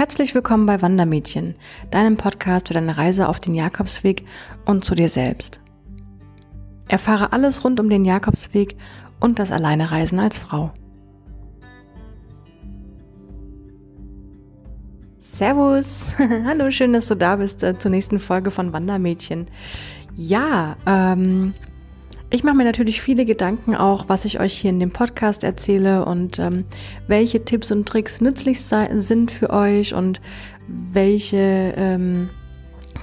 Herzlich willkommen bei Wandermädchen, deinem Podcast für deine Reise auf den Jakobsweg und zu dir selbst. Erfahre alles rund um den Jakobsweg und das Alleinereisen als Frau. Servus! Hallo, schön, dass du da bist äh, zur nächsten Folge von Wandermädchen. Ja, ähm, ich mache mir natürlich viele Gedanken auch, was ich euch hier in dem Podcast erzähle und ähm, welche Tipps und Tricks nützlich sind für euch und welche ähm,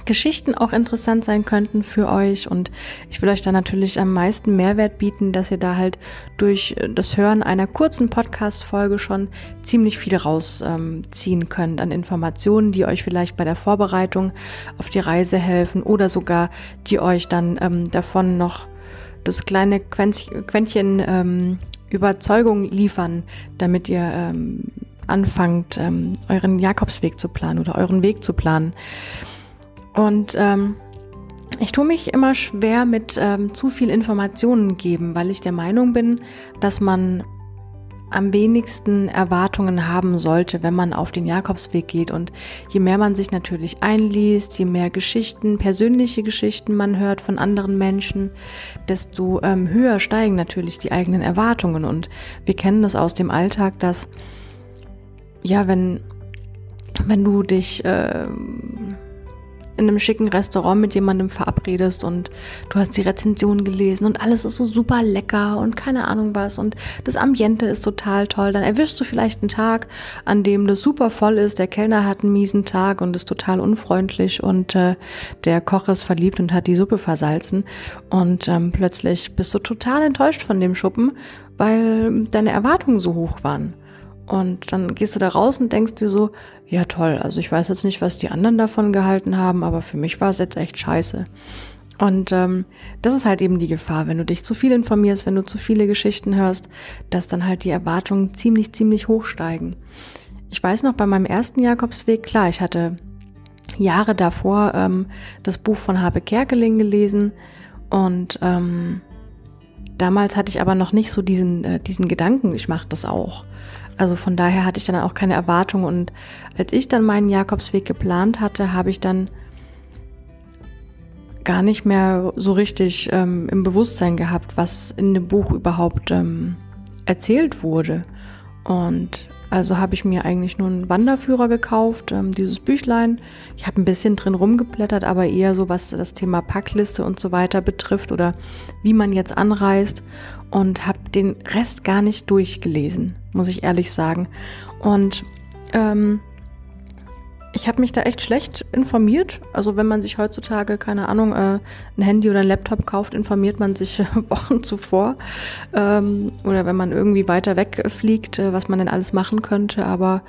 Geschichten auch interessant sein könnten für euch. Und ich will euch da natürlich am meisten Mehrwert bieten, dass ihr da halt durch das Hören einer kurzen Podcast-Folge schon ziemlich viel rausziehen ähm, könnt an Informationen, die euch vielleicht bei der Vorbereitung auf die Reise helfen oder sogar die euch dann ähm, davon noch das kleine Quäntchen ähm, Überzeugung liefern, damit ihr ähm, anfangt, ähm, euren Jakobsweg zu planen oder euren Weg zu planen. Und ähm, ich tue mich immer schwer mit ähm, zu viel Informationen geben, weil ich der Meinung bin, dass man am wenigsten Erwartungen haben sollte, wenn man auf den Jakobsweg geht. Und je mehr man sich natürlich einliest, je mehr Geschichten, persönliche Geschichten man hört von anderen Menschen, desto ähm, höher steigen natürlich die eigenen Erwartungen. Und wir kennen das aus dem Alltag, dass ja, wenn wenn du dich äh, in einem schicken Restaurant mit jemandem verabredest und du hast die Rezension gelesen und alles ist so super lecker und keine Ahnung was und das Ambiente ist total toll, dann erwischst du vielleicht einen Tag, an dem das super voll ist, der Kellner hat einen miesen Tag und ist total unfreundlich und äh, der Koch ist verliebt und hat die Suppe versalzen. Und ähm, plötzlich bist du total enttäuscht von dem Schuppen, weil deine Erwartungen so hoch waren. Und dann gehst du da raus und denkst dir so, ja toll, also ich weiß jetzt nicht, was die anderen davon gehalten haben, aber für mich war es jetzt echt scheiße. Und ähm, das ist halt eben die Gefahr, wenn du dich zu viel informierst, wenn du zu viele Geschichten hörst, dass dann halt die Erwartungen ziemlich, ziemlich hoch steigen. Ich weiß noch, bei meinem ersten Jakobsweg, klar, ich hatte Jahre davor ähm, das Buch von Habe Kerkeling gelesen und ähm, damals hatte ich aber noch nicht so diesen, äh, diesen Gedanken, ich mache das auch. Also von daher hatte ich dann auch keine Erwartung. Und als ich dann meinen Jakobsweg geplant hatte, habe ich dann gar nicht mehr so richtig ähm, im Bewusstsein gehabt, was in dem Buch überhaupt ähm, erzählt wurde. Und also habe ich mir eigentlich nur einen Wanderführer gekauft, ähm, dieses Büchlein. Ich habe ein bisschen drin rumgeblättert, aber eher so, was das Thema Packliste und so weiter betrifft oder wie man jetzt anreist und habe den Rest gar nicht durchgelesen, muss ich ehrlich sagen. Und ähm, ich habe mich da echt schlecht informiert. Also wenn man sich heutzutage, keine Ahnung, äh, ein Handy oder ein Laptop kauft, informiert man sich Wochen zuvor. Ähm, oder wenn man irgendwie weiter wegfliegt, äh, was man denn alles machen könnte. Aber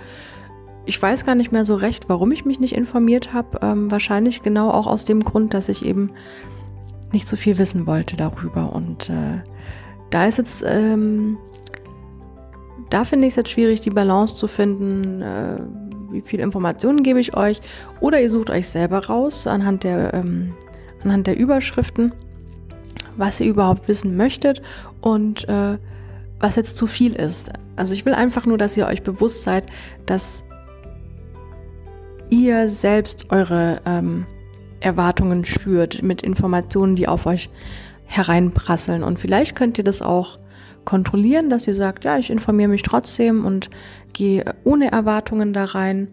ich weiß gar nicht mehr so recht, warum ich mich nicht informiert habe. Ähm, wahrscheinlich genau auch aus dem Grund, dass ich eben nicht so viel wissen wollte darüber. Und äh, da ist jetzt, ähm, da finde ich es jetzt schwierig, die Balance zu finden äh, wie viel Informationen gebe ich euch. Oder ihr sucht euch selber raus anhand der, ähm, anhand der Überschriften, was ihr überhaupt wissen möchtet und äh, was jetzt zu viel ist. Also ich will einfach nur, dass ihr euch bewusst seid, dass ihr selbst eure ähm, Erwartungen schürt mit Informationen, die auf euch hereinprasseln. Und vielleicht könnt ihr das auch kontrollieren, dass ihr sagt, ja, ich informiere mich trotzdem und gehe ohne Erwartungen da rein.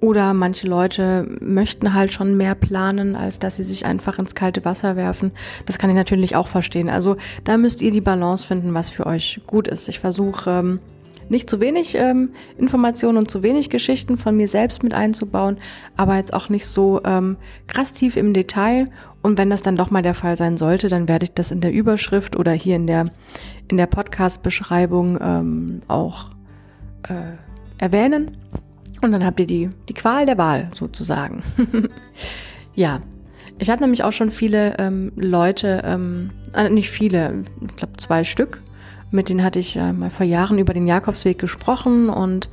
Oder manche Leute möchten halt schon mehr planen, als dass sie sich einfach ins kalte Wasser werfen. Das kann ich natürlich auch verstehen. Also da müsst ihr die Balance finden, was für euch gut ist. Ich versuche ähm, nicht zu wenig ähm, Informationen und zu wenig Geschichten von mir selbst mit einzubauen, aber jetzt auch nicht so ähm, krass tief im Detail. Und wenn das dann doch mal der Fall sein sollte, dann werde ich das in der Überschrift oder hier in der, in der Podcast-Beschreibung ähm, auch äh, erwähnen. Und dann habt ihr die, die Qual der Wahl sozusagen. ja, ich habe nämlich auch schon viele ähm, Leute, ähm, äh, nicht viele, ich glaube zwei Stück, mit denen hatte ich äh, mal vor Jahren über den Jakobsweg gesprochen und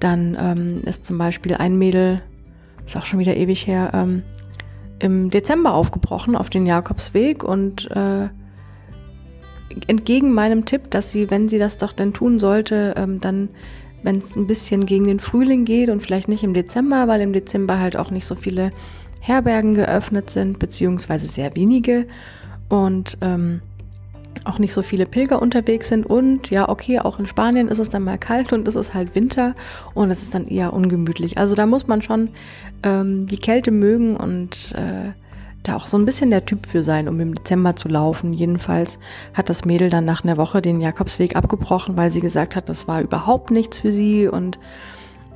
dann ähm, ist zum Beispiel ein Mädel, ist auch schon wieder ewig her, ähm, im Dezember aufgebrochen auf den Jakobsweg und äh, entgegen meinem Tipp, dass sie, wenn sie das doch denn tun sollte, ähm, dann wenn es ein bisschen gegen den Frühling geht und vielleicht nicht im Dezember, weil im Dezember halt auch nicht so viele Herbergen geöffnet sind, beziehungsweise sehr wenige. Und ähm, auch nicht so viele Pilger unterwegs sind und ja, okay, auch in Spanien ist es dann mal kalt und es ist halt Winter und es ist dann eher ungemütlich. Also da muss man schon ähm, die Kälte mögen und äh, da auch so ein bisschen der Typ für sein, um im Dezember zu laufen. Jedenfalls hat das Mädel dann nach einer Woche den Jakobsweg abgebrochen, weil sie gesagt hat, das war überhaupt nichts für sie und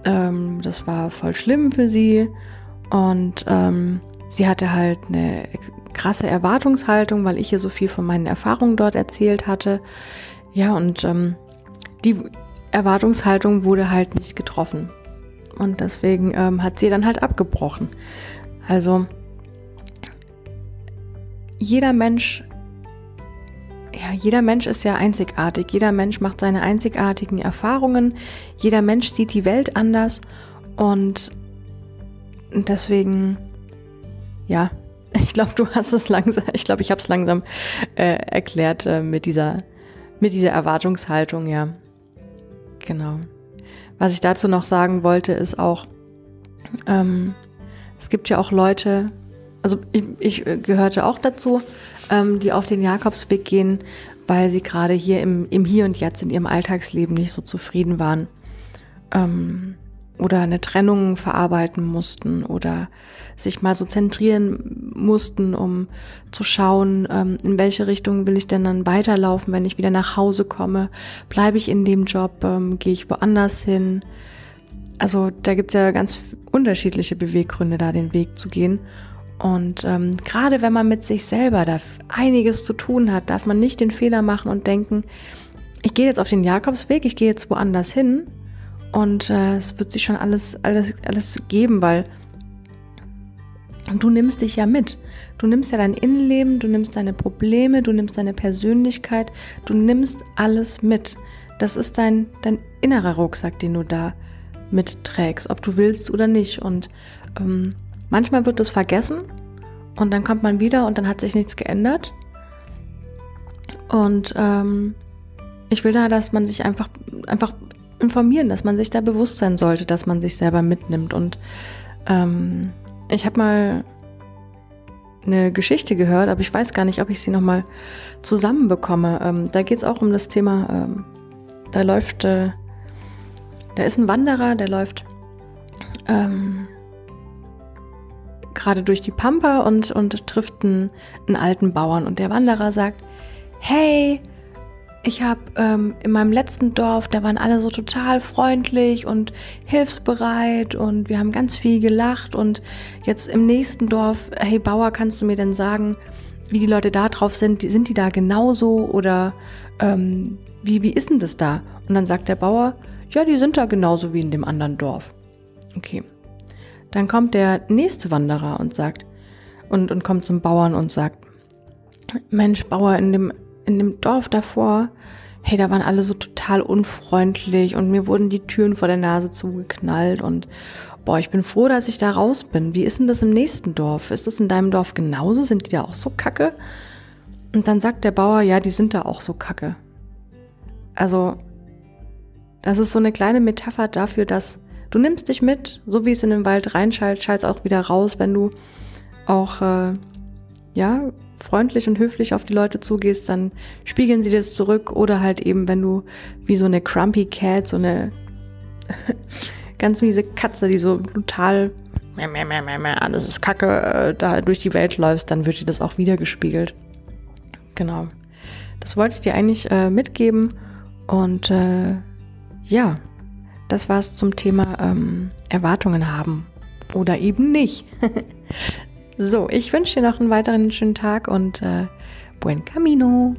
ähm, das war voll schlimm für sie. Und ähm, sie hatte halt eine krasse Erwartungshaltung, weil ich ihr so viel von meinen Erfahrungen dort erzählt hatte. Ja, und ähm, die Erwartungshaltung wurde halt nicht getroffen. Und deswegen ähm, hat sie dann halt abgebrochen. Also jeder Mensch, ja, jeder Mensch ist ja einzigartig. Jeder Mensch macht seine einzigartigen Erfahrungen. Jeder Mensch sieht die Welt anders. Und deswegen, ja, ich glaube, du hast es langsam, ich glaube, ich habe es langsam äh, erklärt äh, mit dieser, mit dieser Erwartungshaltung, ja. Genau. Was ich dazu noch sagen wollte, ist auch, ähm, es gibt ja auch Leute, also ich, ich äh, gehörte auch dazu, ähm, die auf den Jakobsweg gehen, weil sie gerade hier im, im Hier und Jetzt in ihrem Alltagsleben nicht so zufrieden waren. Ähm, oder eine Trennung verarbeiten mussten oder sich mal so zentrieren mussten, um zu schauen, ähm, in welche Richtung will ich denn dann weiterlaufen, wenn ich wieder nach Hause komme. Bleibe ich in dem Job, ähm, gehe ich woanders hin. Also da gibt's ja ganz unterschiedliche Beweggründe, da den Weg zu gehen. Und ähm, gerade wenn man mit sich selber da einiges zu tun hat, darf man nicht den Fehler machen und denken, ich gehe jetzt auf den Jakobsweg, ich gehe jetzt woanders hin und äh, es wird sich schon alles, alles, alles geben, weil du nimmst dich ja mit. Du nimmst ja dein Innenleben, du nimmst deine Probleme, du nimmst deine Persönlichkeit, du nimmst alles mit. Das ist dein, dein innerer Rucksack, den du da mitträgst, ob du willst oder nicht. Und ähm, Manchmal wird es vergessen und dann kommt man wieder und dann hat sich nichts geändert. Und ähm, ich will da, dass man sich einfach, einfach informieren, dass man sich da bewusst sein sollte, dass man sich selber mitnimmt. Und ähm, ich habe mal eine Geschichte gehört, aber ich weiß gar nicht, ob ich sie nochmal zusammenbekomme. Ähm, da geht es auch um das Thema, ähm, da läuft, äh, da ist ein Wanderer, der läuft ähm, gerade durch die Pampa und, und trifft einen, einen alten Bauern. Und der Wanderer sagt, hey, ich habe ähm, in meinem letzten Dorf, da waren alle so total freundlich und hilfsbereit und wir haben ganz viel gelacht. Und jetzt im nächsten Dorf, hey Bauer, kannst du mir denn sagen, wie die Leute da drauf sind? Sind die da genauso oder ähm, wie, wie ist denn das da? Und dann sagt der Bauer, ja, die sind da genauso wie in dem anderen Dorf. Okay. Dann kommt der nächste Wanderer und sagt, und, und kommt zum Bauern und sagt, Mensch, Bauer, in dem, in dem Dorf davor, hey, da waren alle so total unfreundlich und mir wurden die Türen vor der Nase zugeknallt und boah, ich bin froh, dass ich da raus bin. Wie ist denn das im nächsten Dorf? Ist das in deinem Dorf genauso? Sind die da auch so kacke? Und dann sagt der Bauer, ja, die sind da auch so kacke. Also, das ist so eine kleine Metapher dafür, dass Du nimmst dich mit, so wie es in den Wald reinschallt, schallst auch wieder raus, wenn du auch äh, ja freundlich und höflich auf die Leute zugehst, dann spiegeln sie das zurück oder halt eben, wenn du wie so eine Crumpy Cat, so eine ganz miese Katze, die so total alles ist Kacke, äh, da durch die Welt läufst, dann wird dir das auch wieder gespiegelt. Genau. Das wollte ich dir eigentlich äh, mitgeben und äh, ja, das war's zum Thema ähm, Erwartungen haben oder eben nicht. so, ich wünsche dir noch einen weiteren schönen Tag und äh, buen camino.